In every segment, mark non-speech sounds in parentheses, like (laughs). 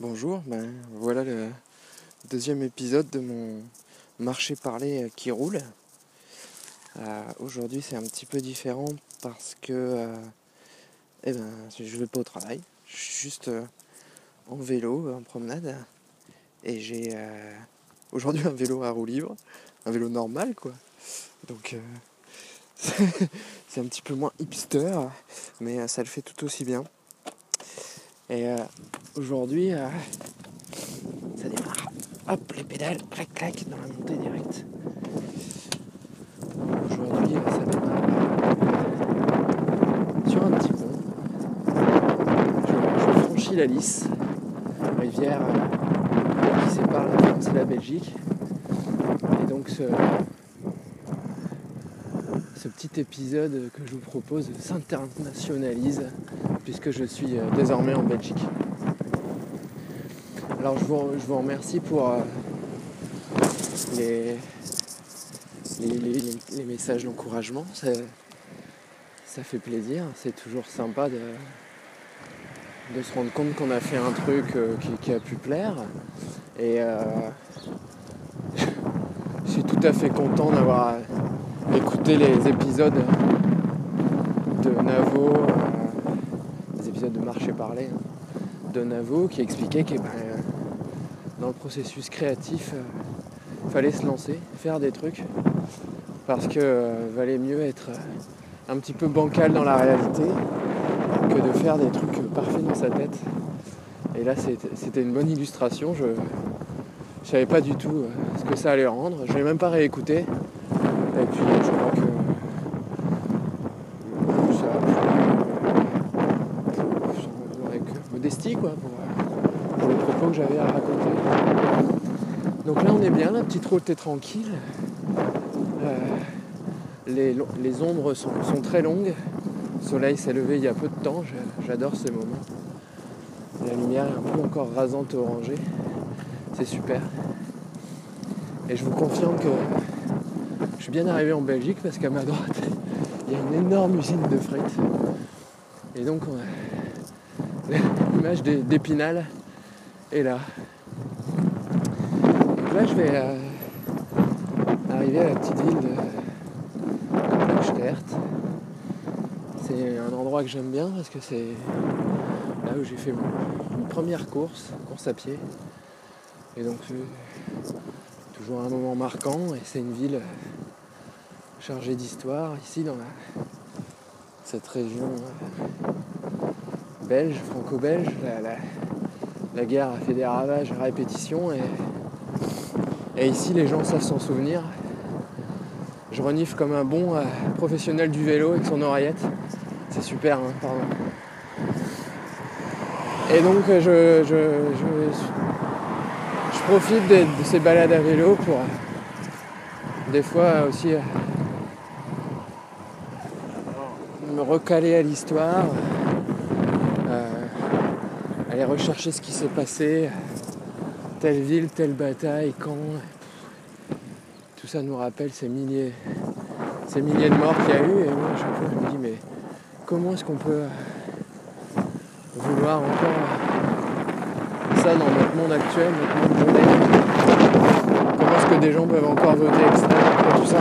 Bonjour, ben voilà le deuxième épisode de mon marché parlé qui roule. Euh, aujourd'hui c'est un petit peu différent parce que euh, eh ben, je vais pas au travail, je suis juste euh, en vélo, en promenade et j'ai aujourd'hui un vélo à roue libre, un vélo normal quoi. Donc (laughs) c'est un petit peu moins hipster mais ça le fait tout aussi bien. Et euh, aujourd'hui, euh, ça démarre. Hop, les pédales, clac, clac, dans la montée directe. Aujourd'hui, euh, ça démarre sur un petit pont. Je, franchis la Lys, rivière qui sépare la France et la Belgique. Et donc ce, ce petit épisode que je vous propose s'internationalise puisque je suis euh, désormais en Belgique. Alors je vous, je vous remercie pour euh, les, les, messages d'encouragement. Ça, ça, fait plaisir, c'est toujours sympa de, de, se rendre compte qu'on a fait un truc euh, qui, a pu plaire. Et (laughs) je suis tout à fait content d'avoir écouté les épisodes de Navo de marché parler hein, de Navo qui expliquait que ben, dans le processus créatif, euh, fallait se lancer, faire des trucs, parce que euh, valait mieux être euh, un petit peu bancal dans la réalité que de faire des trucs parfaits dans sa tête. Et là, c'était une bonne illustration. Je ne savais pas du tout ce que ça allait rendre. Je n'ai même pas réécouté crois que quoi, pour, les propos que j'avais à raconter. Donc là on est bien, la petite route est tranquille. Euh, les, ombres sont, très longues. Le soleil s'est levé il y a peu de temps, j'adore ces moments. La lumière est un peu encore rasante orangée. C'est super. Et je vous confirme que je suis bien arrivé en Belgique parce qu'à ma droite, (laughs) il y a une énorme usine de frites. Et donc (laughs) l'image d'Épinal est là. Là je vais euh, arriver à la petite ville de C'est un endroit que j'aime bien parce que c'est là où j'ai fait mon, première course, course à pied. Et donc toujours un moment marquant et c'est une ville chargée d'histoire ici dans cette région euh, belge, franco-belge. La, guerre a fait des ravages à répétition et, et ici les gens savent s'en souvenir. Je renifle comme un bon euh, professionnel du vélo avec son oreillette. C'est super, hein, pardon. Et donc je, je, je, profite de, ces balades à vélo pour des fois aussi euh, me recaler à l'histoire, aller rechercher ce qui s'est passé, telle ville, telle bataille, quand. Tout ça nous rappelle ces milliers, ces milliers de morts qu'il y a eu. Et moi, je me dis, mais comment est-ce qu'on peut vouloir encore ça dans notre monde actuel, notre monde moderne? Comment est-ce que des gens peuvent encore voter extrême après tout ça?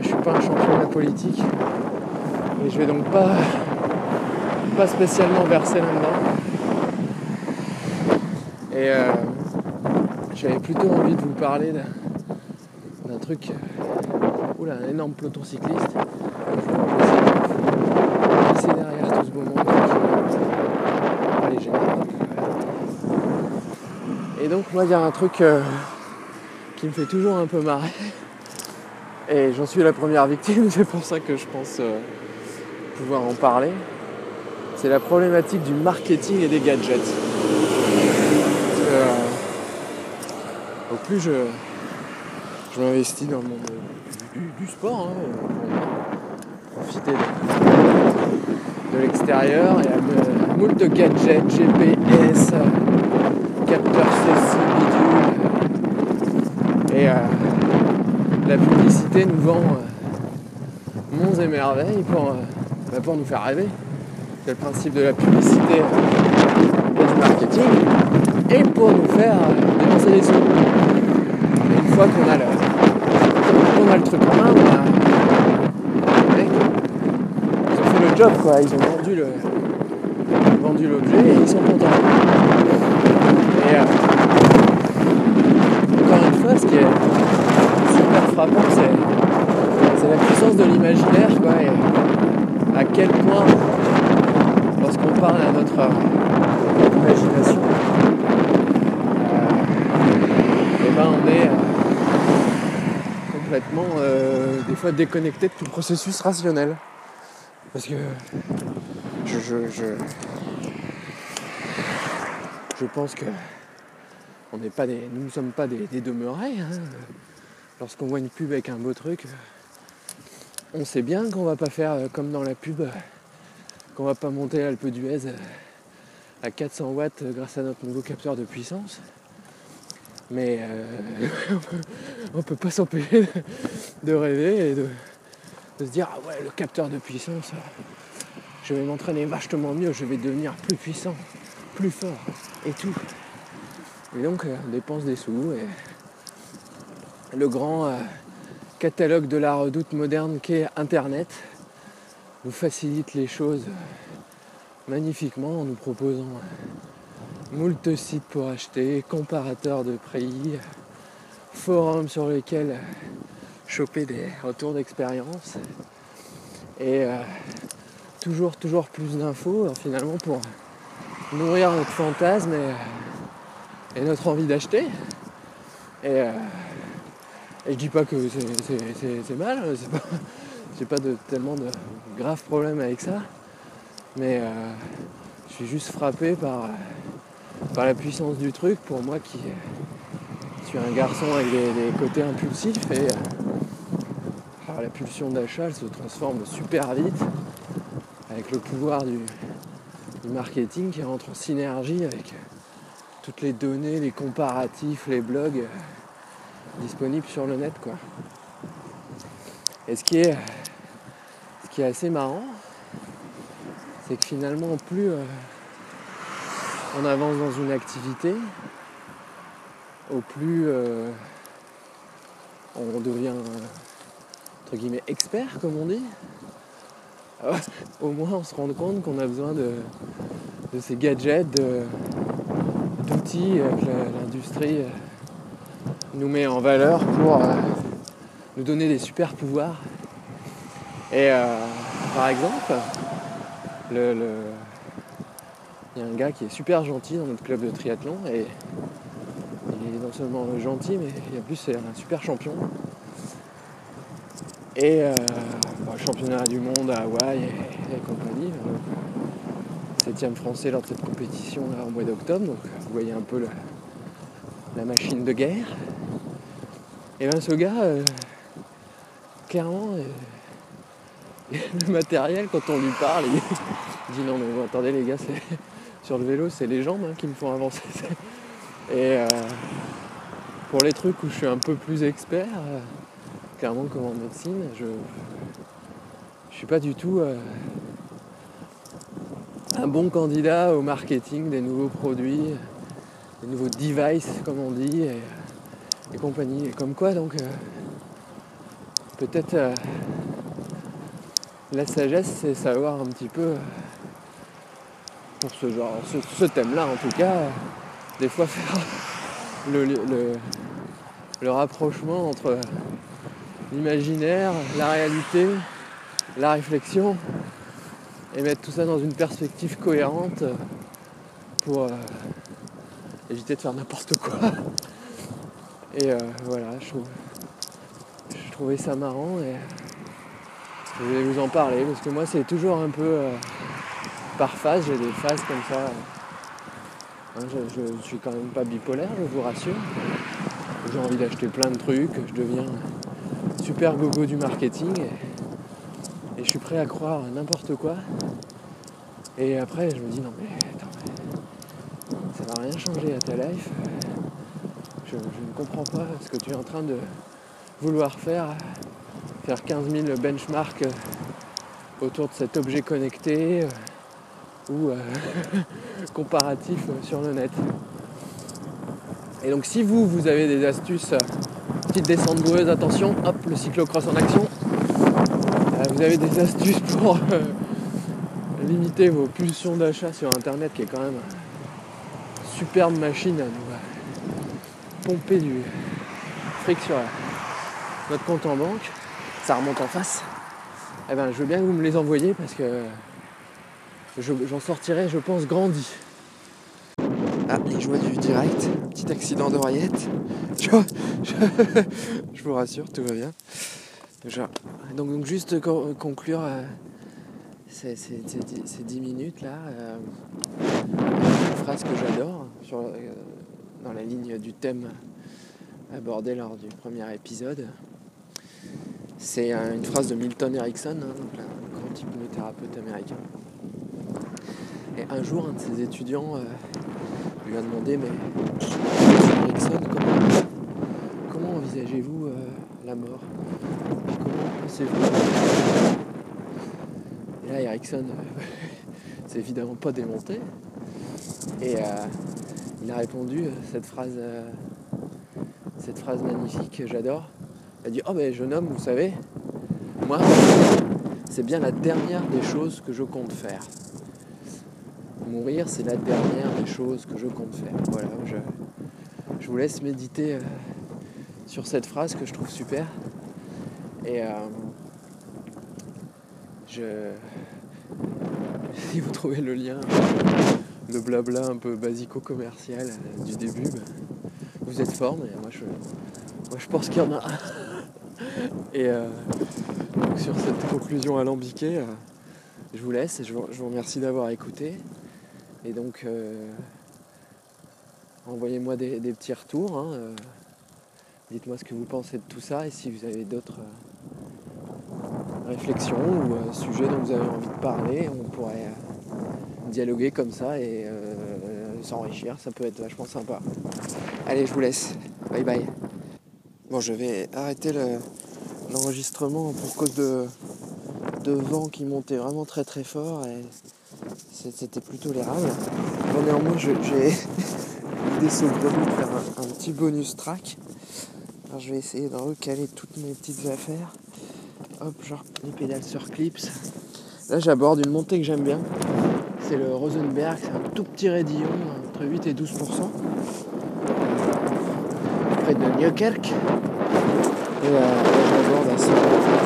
Je suis pas un champion de la politique. Et je vais donc pas pas spécialement versé là-dedans. Et euh, j'avais plutôt envie de vous parler d'un truc. Euh, oula, un énorme peloton cycliste. C'est derrière tout ce beau monde. Et donc, moi, il y a un truc euh, qui me fait toujours un peu marrer. Et j'en suis la première victime, (laughs) c'est pour ça que je pense pouvoir en parler c'est la problématique du marketing et des gadgets. Euh, au plus je, je m'investis dans le monde du, sport, hein, pour profiter de, l'extérieur, il y a moult de gadgets, GPS, capteur CC, bidule. Et euh, la publicité nous vend euh, monts et merveilles pour, bah, pour nous faire rêver. C'est le principe de la publicité. Faire euh, dépenser des sous. Et une fois qu'on a le, qu'on a le truc en main, bah, mec, ils ont fait le job quoi, ils ont vendu le vendu l'objet et ils sont contents. Et euh, encore une fois, ce qui est super frappant, c'est, la puissance de l'imaginaire quoi, et à quel point lorsqu'on parle à notre imagination, euh, et on est euh, complètement euh, des fois déconnecté de tout processus rationnel. Parce que je, je, je, je pense que on pas des, nous ne sommes pas des, demeurés. hein. Lorsqu'on voit une pub avec un beau truc, on sait bien qu'on va pas faire euh, comme dans la pub, qu'on va pas monter l'Alpe d'Huez à 400 watts grâce à notre nouveau capteur de puissance. Mais euh, (laughs) on peut pas s'empêcher de- rêver et de, se dire ah ouais le capteur de puissance, euh, je vais m'entraîner vachement mieux, je vais devenir plus puissant, plus fort et tout. Et donc euh, on dépense des sous et le grand euh, catalogue de la redoute moderne qu'est Internet nous facilite les choses magnifiquement en nous proposant moult sites pour acheter, comparateurs de prix, forums sur lesquels choper des retours d'expérience et euh, toujours toujours plus d'infos euh, finalement pour nourrir notre fantasme et, et notre envie d'acheter. Et, euh, dis pas que c'est- mal, euh, c'est pas, (laughs) j'ai pas tellement de graves problèmes avec ça, mais euh, je suis juste frappé par, euh, la puissance du truc pour moi qui suis un garçon avec des, côtés impulsifs et euh, la pulsion d'achat elle se transforme super vite avec le pouvoir du, marketing qui rentre en synergie avec toutes les données, les comparatifs, les blogs euh, disponibles sur le net quoi. Et ce qui est, ce qui est assez marrant, c'est que finalement plus euh, on avance dans une activité, au plus euh, on devient entre guillemets expert comme on dit, euh, au moins on se rend compte qu'on a besoin de, ces gadgets, d'outils euh, que l'industrie euh, nous met en valeur pour nous donner des super pouvoirs. Et par exemple, le- le, il y a un gars qui est super gentil dans notre club de triathlon et il est non seulement gentil mais en plus c'est un super champion. Et euh, bon, championnat du monde à Hawaï et, et compagnie. donc, septième français lors de cette compétition là, au mois d'octobre. Donc vous voyez un peu la machine de guerre. Et bien ce gars, euh, clairement, euh, (laughs) le matériel quand on lui parle, il, dit (laughs) non mais attendez les gars, c'est sur le vélo c'est les jambes hein, qui me font avancer. (laughs) Et euh, pour les trucs où je suis un peu plus expert, euh, clairement comme en médecine, je je suis pas du tout euh, un bon candidat au marketing des nouveaux produits, des nouveaux devices comme on dit et, et compagnie. Et comme quoi donc peut-être la sagesse c'est savoir un petit peu pour ce genre, ce, thème-là en tout cas, des fois faire le, le- le rapprochement entre l'imaginaire, la réalité, la réflexion et mettre tout ça dans une perspective cohérente pour euh, éviter de faire n'importe quoi. Et euh, voilà, je, trouve, je trouvais ça marrant et je voulais vous en parler parce que moi c'est toujours un peu euh, par phase, j'ai des phases comme ça. Hein, je, je suis quand même pas bipolaire, je vous rassure. J'ai envie d'acheter plein de trucs, je deviens super gogo du marketing et, je suis prêt à croire n'importe quoi. Et après je me dis non mais attends, ça va rien changer à ta life. Je, je ne comprends pas ce que tu es en train de vouloir faire. Faire 15 000 benchmarks autour de cet objet connecté ou euh, (laughs) comparatif sur le net. Et donc si vous, vous avez des astuces, euh, petite descente boueuse, attention, hop, le cyclocross en action. Euh, vous avez des astuces pour limiter vos pulsions d'achat sur internet qui est quand même une superbe machine à nous pomper du fric sur notre compte en banque. Ça remonte en face. Eh ben je veux bien que vous me les envoyer parce que j'en sortirai, je pense, grandi. Ah, les joies du direct, petit accident d'oreillette. (laughs) Je, je, vous rassure, tout va bien. donc, donc, juste conclure euh, ces, 10 minutes là. Euh, une phrase que j'adore euh, dans la ligne du thème abordé lors du premier épisode. C'est une phrase de Milton Erickson, hein, un grand hypnothérapeute américain. Un jour, un de ses étudiants lui a demandé mais Erickson, comment, envisagez-vous euh, la mort? Comment pensez-vous? Et là Erickson euh, (laughs) c'est évidemment pas démonté. Et euh, il a répondu cette phrase cette phrase magnifique que j'adore. Il a dit Oh ben jeune homme, vous savez, moi, c'est bien la dernière des choses que je compte faire mourir, c'est la dernière des choses que je compte faire. Voilà, je, je vous laisse méditer euh, sur cette phrase que je trouve super. Et euh, je. (laughs) Si vous trouvez le lien, le blabla un peu basico-commercial euh, du début, ben, vous êtes fort, mais moi je, moi, je pense qu'il y en a. Et sur cette conclusion alambiquée, je vous laisse et je vous remercie d'avoir écouté. Et donc, euh, envoyez-moi des, petits retours. Hein, euh, dites-moi ce que vous pensez de tout ça et si vous avez d'autres euh, réflexions ou sujets dont vous avez envie de parler, on pourrait dialoguer comme ça et s'enrichir. Ça peut être vachement sympa. Allez, je vous laisse. Bye bye. Bon, je vais arrêter l'enregistrement pour cause de, vent qui montait vraiment très très fort c'était plus tolérable. Bon, néanmoins, j'ai (laughs) l'idée saugrenue de faire un, petit bonus track. Je vais essayer de recaler toutes mes petites affaires. Hop, genre les pédales sur clips. Là, j'aborde une montée que j'aime bien. C'est le Rosenberg, c'est un tout petit raidillon, entre 8 et 12%. Près de Newkirk. Et euh, j'aborde.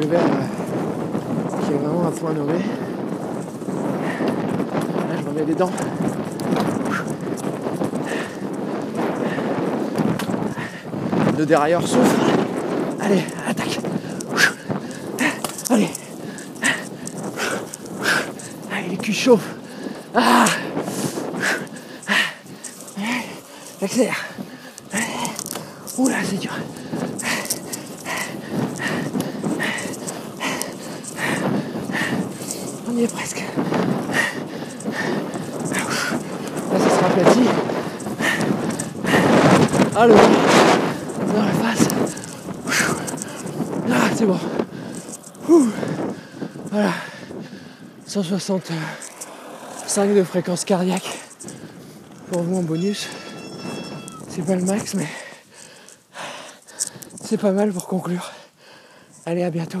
Calvaire euh, qui est vraiment un point nommé. Là, je remets les dents. Le dérailleur souffle. Allez, attaque. Allez. Allez, les culs chauffent. Ah. J'accélère. Oula, c'est dur. Est presque. Là, ça sera aplati. Allô Dans la face. Ah, c'est bon. Voilà. 165 de fréquence cardiaque pour vous en bonus. C'est pas le max, mais c'est pas mal pour conclure. Allez, à bientôt.